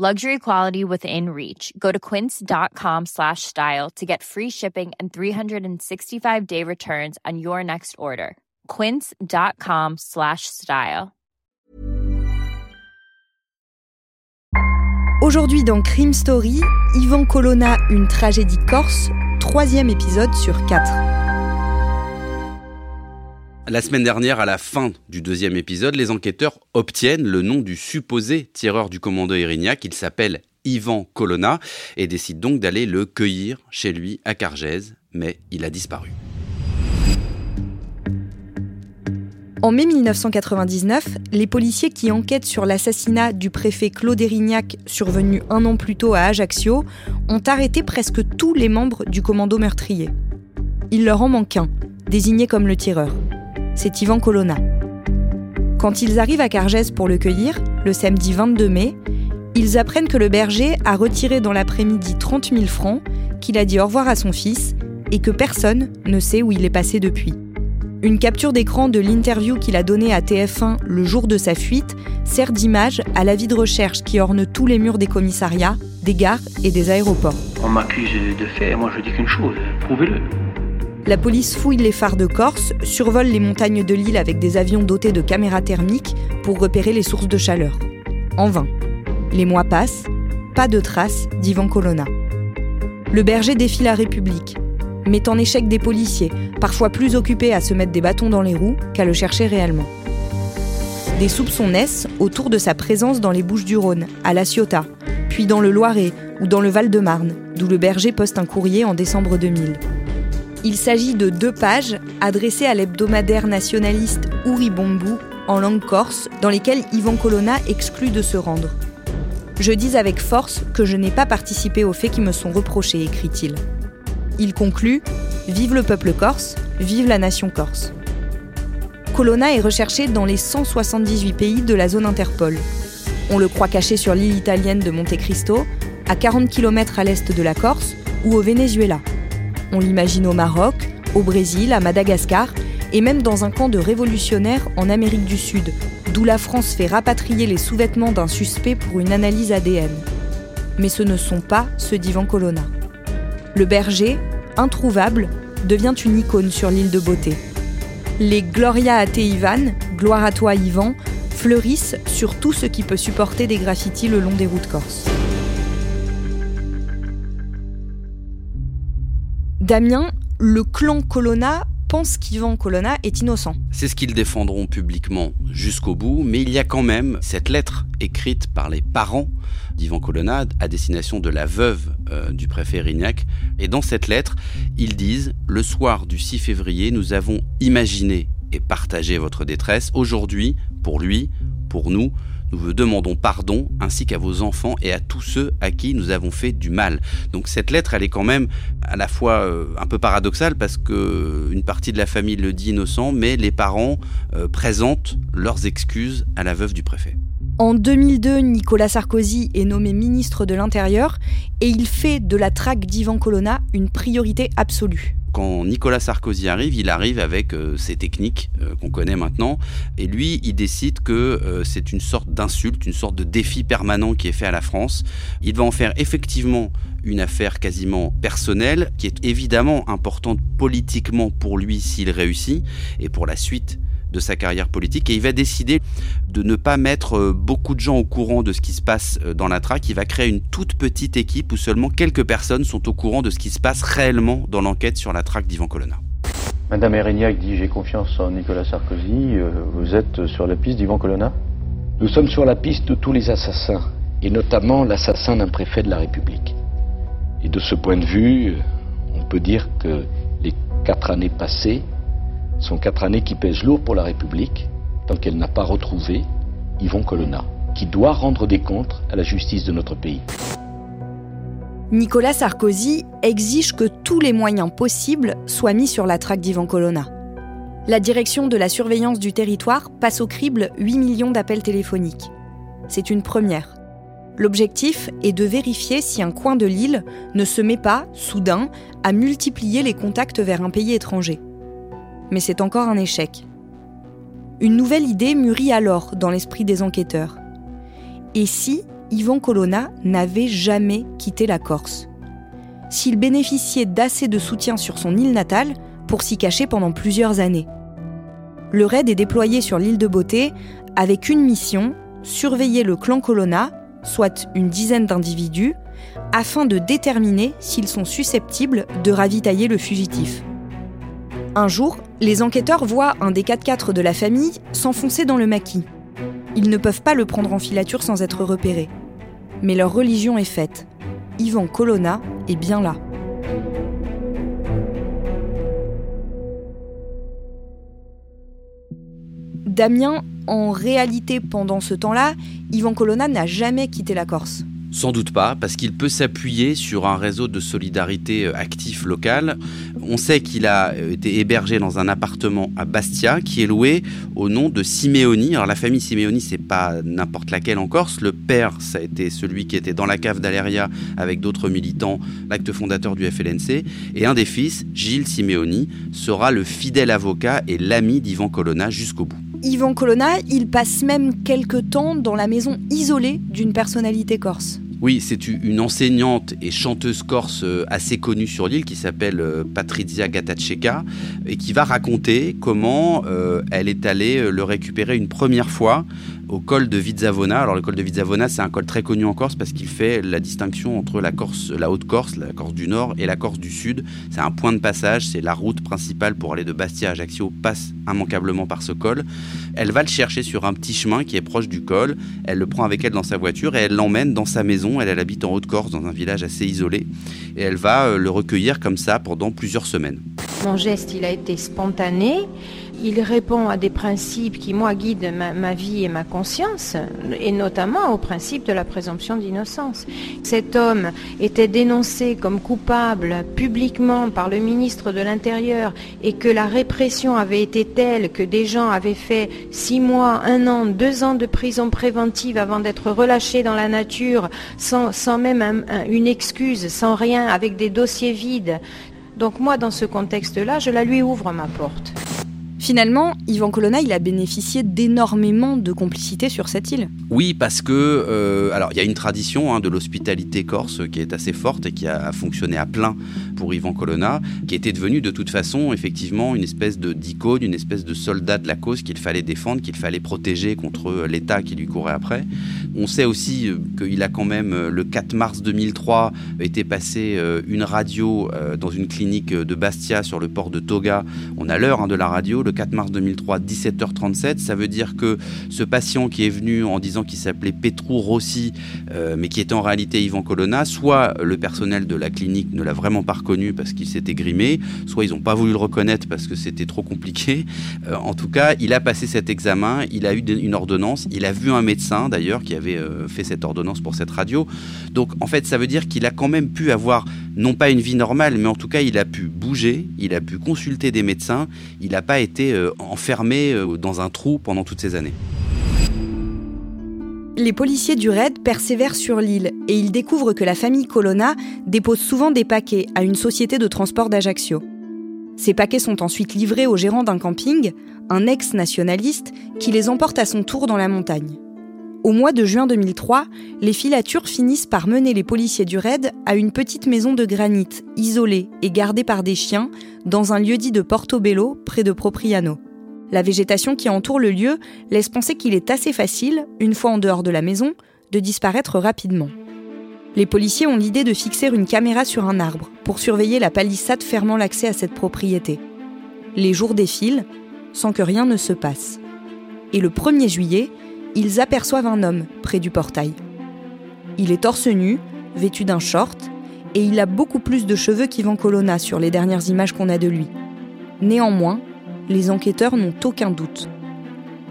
Luxury quality within reach. Go to quince.com slash style to get free shipping and 365-day returns on your next order. quince.com slash style. Aujourd'hui dans Crime Story, Yvan Colonna, une tragédie corse, troisième épisode sur quatre. La semaine dernière, à la fin du deuxième épisode, les enquêteurs obtiennent le nom du supposé tireur du commando Erignac. Il s'appelle Ivan Colonna et décident donc d'aller le cueillir chez lui à Cargèse, mais il a disparu. En mai 1999, les policiers qui enquêtent sur l'assassinat du préfet Claude Erignac, survenu un an plus tôt à Ajaccio, ont arrêté presque tous les membres du commando meurtrier. Il leur en manque un, désigné comme le tireur. C'est Ivan Colonna. Quand ils arrivent à Cargès pour le cueillir, le samedi 22 mai, ils apprennent que le berger a retiré dans l'après-midi 30 000 francs, qu'il a dit au revoir à son fils et que personne ne sait où il est passé depuis. Une capture d'écran de l'interview qu'il a donnée à TF1 le jour de sa fuite sert d'image à l'avis de recherche qui orne tous les murs des commissariats, des gares et des aéroports. On m'accuse de fait, moi je dis qu'une chose, prouvez-le. La police fouille les phares de Corse, survole les montagnes de l'île avec des avions dotés de caméras thermiques pour repérer les sources de chaleur. En vain. Les mois passent, pas de traces d'Ivan Colonna. Le berger défie la République, met en échec des policiers, parfois plus occupés à se mettre des bâtons dans les roues qu'à le chercher réellement. Des soupçons naissent autour de sa présence dans les Bouches du Rhône, à La Ciotat, puis dans le Loiret ou dans le Val-de-Marne, d'où le berger poste un courrier en décembre 2000. Il s'agit de deux pages adressées à l'hebdomadaire nationaliste Ouribombu en langue corse, dans lesquelles Yvan Colonna exclut de se rendre. Je dis avec force que je n'ai pas participé aux faits qui me sont reprochés, écrit-il. Il conclut Vive le peuple corse, vive la nation corse. Colonna est recherché dans les 178 pays de la zone Interpol. On le croit caché sur l'île italienne de Monte Cristo, à 40 km à l'est de la Corse ou au Venezuela. On l'imagine au Maroc, au Brésil, à Madagascar et même dans un camp de révolutionnaires en Amérique du Sud, d'où la France fait rapatrier les sous-vêtements d'un suspect pour une analyse ADN. Mais ce ne sont pas ceux d'Ivan Colonna. Le berger, introuvable, devient une icône sur l'île de beauté. Les Gloria a te Ivan, gloire à toi Ivan, fleurissent sur tout ce qui peut supporter des graffitis le long des routes corses. Damien, le clan Colonna pense qu'Ivan Colonna est innocent. C'est ce qu'ils défendront publiquement jusqu'au bout, mais il y a quand même cette lettre écrite par les parents d'Ivan Colonna à destination de la veuve euh, du préfet Rignac. Et dans cette lettre, ils disent Le soir du 6 février, nous avons imaginé et partagé votre détresse. Aujourd'hui, pour lui, pour nous, nous vous demandons pardon ainsi qu'à vos enfants et à tous ceux à qui nous avons fait du mal. Donc cette lettre, elle est quand même à la fois euh, un peu paradoxale parce que une partie de la famille le dit innocent, mais les parents euh, présentent leurs excuses à la veuve du préfet. En 2002, Nicolas Sarkozy est nommé ministre de l'Intérieur et il fait de la traque d'Ivan Colonna une priorité absolue quand Nicolas Sarkozy arrive, il arrive avec euh, ses techniques euh, qu'on connaît maintenant, et lui, il décide que euh, c'est une sorte d'insulte, une sorte de défi permanent qui est fait à la France. Il va en faire effectivement une affaire quasiment personnelle, qui est évidemment importante politiquement pour lui s'il réussit, et pour la suite de sa carrière politique et il va décider de ne pas mettre euh, beaucoup de gens au courant de ce qui se passe euh, dans la traque. Il va créer une toute petite équipe où seulement quelques personnes sont au courant de ce qui se passe réellement dans l'enquête sur la traque d'Ivan Colonna. Madame Erignac dit j'ai confiance en Nicolas Sarkozy. Euh, vous êtes sur la piste d'Ivan Colonna? Nous sommes sur la piste de tous les assassins, et notamment l'assassin d'un préfet de la République. Et de ce point de vue, on peut dire que les quatre années passées sont quatre années qui pèsent lourd pour la République, tant qu'elle n'a pas retrouvé Yvon Colonna, qui doit rendre des comptes à la justice de notre pays. Nicolas Sarkozy exige que tous les moyens possibles soient mis sur la traque d'Ivan Colonna. La direction de la surveillance du territoire passe au crible 8 millions d'appels téléphoniques. C'est une première. L'objectif est de vérifier si un coin de l'île ne se met pas, soudain, à multiplier les contacts vers un pays étranger. Mais c'est encore un échec. Une nouvelle idée mûrit alors dans l'esprit des enquêteurs. Et si Yvan Colonna n'avait jamais quitté la Corse? S'il bénéficiait d'assez de soutien sur son île natale pour s'y cacher pendant plusieurs années? Le raid est déployé sur l'île de Beauté avec une mission, surveiller le clan Colonna, soit une dizaine d'individus, afin de déterminer s'ils sont susceptibles de ravitailler le fugitif. Un jour, les enquêteurs voient un des 4x4 de la famille s'enfoncer dans le maquis. Ils ne peuvent pas le prendre en filature sans être repérés. Mais leur religion est faite. Ivan Colonna est bien là. Damien, en réalité, pendant ce temps-là, Ivan Colonna n'a jamais quitté la Corse. Sans doute pas, parce qu'il peut s'appuyer sur un réseau de solidarité euh, actif local. On sait qu'il a euh, été hébergé dans un appartement à Bastia qui est loué au nom de Simeoni. Alors la famille Simeoni, c'est pas n'importe laquelle en Corse. Le père, ça a été celui qui était dans la cave d'Aleria avec d'autres militants, l'acte fondateur du FLNC. Et un des fils, Gilles Simeoni, sera le fidèle avocat et l'ami d'Ivan Colonna jusqu'au bout. Ivan Colonna, il passe même quelques temps dans la maison isolée d'une personnalité corse. Oui, c'est une enseignante et chanteuse corse euh, assez connue sur l'île qui s'appelle euh, Patrizia Gatacheka et qui va raconter comment euh, elle est allée le récupérer une première fois au col de Vizavona. Alors le col de Vizavona, c'est un col très connu en Corse parce qu'il fait la distinction entre la Corse, la Haute-Corse, la Corse du Nord et la Corse du Sud. C'est un point de passage, c'est la route principale pour aller de Bastia à Ajaccio passe immanquablement par ce col. Elle va le chercher sur un petit chemin qui est proche du col. Elle le prend avec elle dans sa voiture et elle l'emmène dans sa maison. Elle, elle habite en Haute-Corse, dans un village assez isolé. Et elle va euh, le recueillir comme ça pendant plusieurs semaines. Mon geste, il a été spontané il répond à des principes qui, moi, guident ma, vie et ma conscience, et notamment au principe de la présomption d'innocence. Cet homme était dénoncé comme coupable publiquement par le ministre de l'Intérieur et que la répression avait été telle que des gens avaient fait six mois, un an, deux ans de prison préventive avant d'être relâchés dans la nature sans, même une excuse, sans rien, avec des dossiers vides. Donc moi, dans ce contexte-là, je la lui ouvre ma porte. Finalement, Ivan Colonna, il a bénéficié d'énormément de complicité sur cette île. Oui, parce que, euh, alors, il y a une tradition hein, de l'hospitalité corse qui est assez forte et qui a fonctionné à plein pour Ivan Colonna, qui était devenu de toute façon, effectivement, une espèce de d'icône, une espèce de soldat de la cause qu'il fallait défendre, qu'il fallait protéger contre l'État qui lui courait après. On sait aussi euh, qu'il a quand même, euh, le 4 mars 2003, été passé une radio dans une clinique de Bastia sur le port de Toga. On a l'heure hein, de la radio, 4 mars 2003, 17h37. Ça veut dire que ce patient qui est venu en disant qu'il s'appelait Petrou Rossi, euh, mais qui était en réalité Yvan Colonna, soit le personnel de la clinique ne l'a vraiment pas reconnu parce qu'il s'était grimé, soit ils n'ont pas voulu le reconnaître parce que c'était trop compliqué. Euh, en tout cas, il a passé cet examen, il a eu une ordonnance, il a vu un médecin d'ailleurs qui avait euh, fait cette ordonnance pour cette radio. Donc en fait, ça veut dire qu'il a quand même pu avoir non pas une vie normale, mais en tout cas, il a pu bouger, il a pu consulter des médecins, il n'a pas été euh, enfermé euh, dans un trou pendant toutes ces années. Les policiers du raid persévèrent sur l'île et ils découvrent que la famille Colonna dépose souvent des paquets à une société de transport d'Ajaccio. Ces paquets sont ensuite livrés au gérant d'un camping, un ex-nationaliste, qui les emporte à son tour dans la montagne. Au mois de juin 2003, les filatures finissent par mener les policiers du raid à une petite maison de granit, isolée et gardée par des chiens, dans un lieu dit de Portobello, près de Propriano. La végétation qui entoure le lieu laisse penser qu'il est assez facile, une fois en dehors de la maison, de disparaître rapidement. Les policiers ont l'idée de fixer une caméra sur un arbre pour surveiller la palissade fermant l'accès à cette propriété. Les jours défilent sans que rien ne se passe. Et le 1er juillet, ils aperçoivent un homme près du portail. Il est torse nu, vêtu d'un short, et il a beaucoup plus de cheveux qu'Ivan Colonna sur les dernières images qu'on a de lui. Néanmoins, les enquêteurs n'ont aucun doute.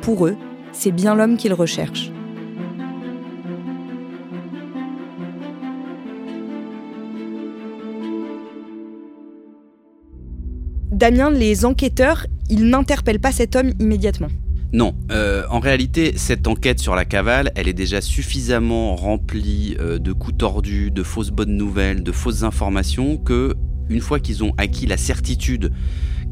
Pour eux, c'est bien l'homme qu'ils recherchent. Damien, les enquêteurs, ils n'interpellent pas cet homme immédiatement. Non, euh, en réalité, cette enquête sur la cavale, elle est déjà suffisamment remplie euh, de coups tordus, de fausses bonnes nouvelles, de fausses informations que, une fois qu'ils ont acquis la certitude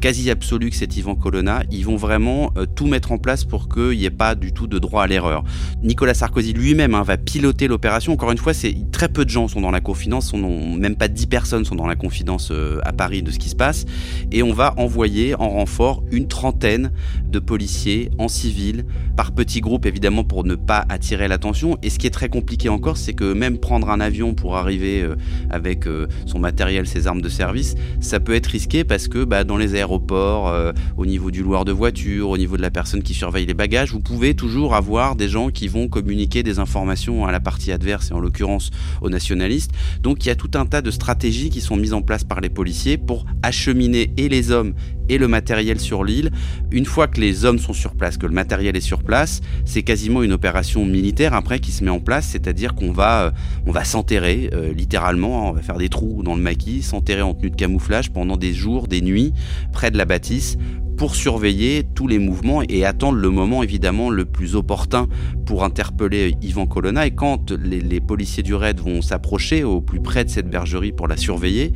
quasi absolue que c'est Ivan Colonna, ils vont vraiment euh, tout mettre en place pour qu'il n'y ait pas du tout de droit à l'erreur. Nicolas Sarkozy lui-même hein, va piloter l'opération. Encore une fois, c'est très peu de gens sont dans la confidence, même pas 10 personnes sont dans la confidence euh, à Paris de ce qui se passe. Et on va envoyer en renfort une trentaine de policiers en civil, par petits groupes évidemment pour ne pas attirer l'attention. Et ce qui est très compliqué encore, c'est que même prendre un avion pour arriver euh, avec son matériel, ses armes de service, ça peut être risqué parce que bah, dans les aéroports, euh, au niveau du loueur de voiture, au niveau de la personne qui surveille les bagages, vous pouvez toujours avoir des gens qui vont communiquer des informations à la partie adverse et en l'occurrence aux nationalistes. Donc il y a tout un tas de stratégies qui sont mises en place par les policiers pour acheminer et les hommes et le matériel sur l'île. Une fois que les hommes sont sur place, que le matériel est sur place, c'est quasiment une opération militaire après qui se met en place, c'est-à-dire qu'on va, euh, on va s'enterrer euh, littéralement, on va faire des trous dans le maquis, s'enterrer en tenue de camouflage pendant des jours, des nuits, près de la bâtisse pour surveiller tous les mouvements et attendre le moment évidemment le plus opportun pour interpeller Yvan Colonna. Et quand les, policiers du raid vont s'approcher au plus près de cette bergerie pour la surveiller,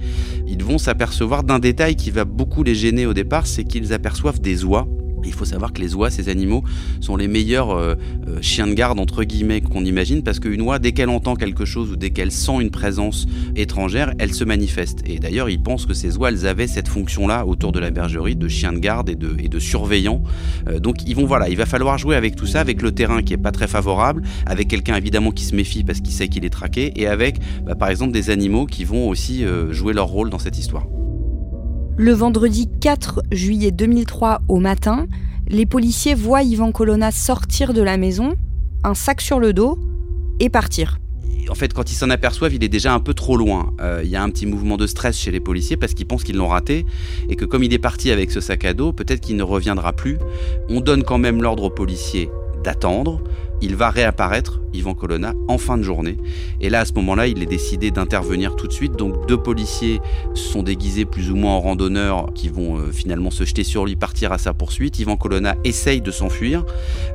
ils vont s'apercevoir d'un détail qui va beaucoup les gêner au départ, c'est qu'ils aperçoivent des oies il faut savoir que les oies, ces animaux, sont les meilleurs euh, euh, chiens de garde, entre guillemets, qu'on imagine, parce qu'une oie, dès qu'elle entend quelque chose ou dès qu'elle sent une présence étrangère, elle se manifeste. Et d'ailleurs, ils pensent que ces oies, elles avaient cette fonction-là autour de la bergerie, de chiens de garde et de, surveillants. Euh, donc, ils vont, voilà, il va falloir jouer avec tout ça, avec le terrain qui est pas très favorable, avec quelqu'un évidemment qui se méfie parce qu'il sait qu'il est traqué, et avec, bah, par exemple, des animaux qui vont aussi jouer leur rôle dans cette histoire. Le vendredi 4 juillet 2003 au matin, les policiers voient Ivan Colonna sortir de la maison, un sac sur le dos, et partir. En fait, quand ils s'en aperçoivent, il est déjà un peu trop loin. Euh, il y a un petit mouvement de stress chez les policiers parce qu'ils pensent qu'ils l'ont raté et que comme il est parti avec ce sac à dos, peut-être qu'il ne reviendra plus. On donne quand même l'ordre aux policiers d'attendre il va réapparaître, Yvan Colonna, en fin de journée. Et là, à ce moment-là, il est décidé d'intervenir tout de suite. Donc, deux policiers sont déguisés plus ou moins en randonneurs qui vont euh, finalement se jeter sur lui, partir à sa poursuite. Yvan Colonna essaye de s'enfuir.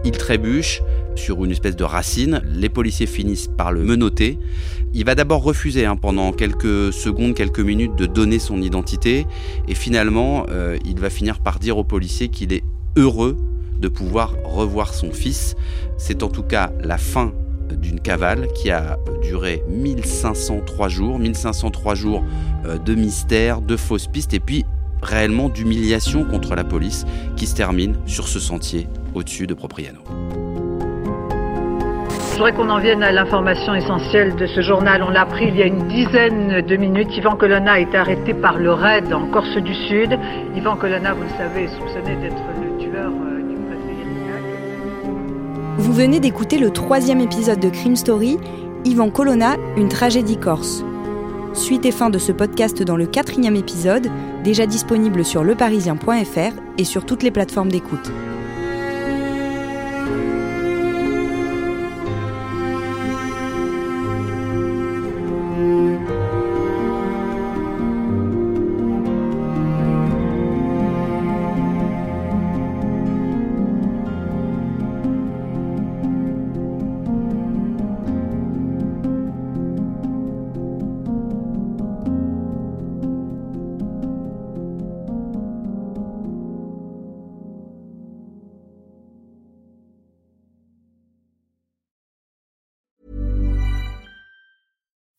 Il trébuche sur une espèce de racine. Les policiers finissent par le menotter. Il va d'abord refuser hein, pendant quelques secondes, quelques minutes de donner son identité. Et finalement, euh, il va finir par dire aux policiers qu'il est heureux de pouvoir revoir son fils. C'est en tout cas la fin d'une cavale qui a duré 1503 jours, 1503 jours euh, de mystère, de fausses pistes et puis réellement d'humiliation contre la police qui se termine sur ce sentier au-dessus de Propriano. Je voudrais qu'on en vienne à l'information essentielle de ce journal. On l'a appris il y a une dizaine de minutes. Yvan Colonna a été arrêté par le RAID en Corse du Sud. Yvan Colonna, vous le savez, est soupçonné d'être le venez d'écouter le troisième épisode de Crime Story, Ivan Colonna, une tragédie corse. Suite et fin de ce podcast dans le quatrième épisode, déjà disponible sur leparisien.fr et sur toutes les plateformes d'écoute.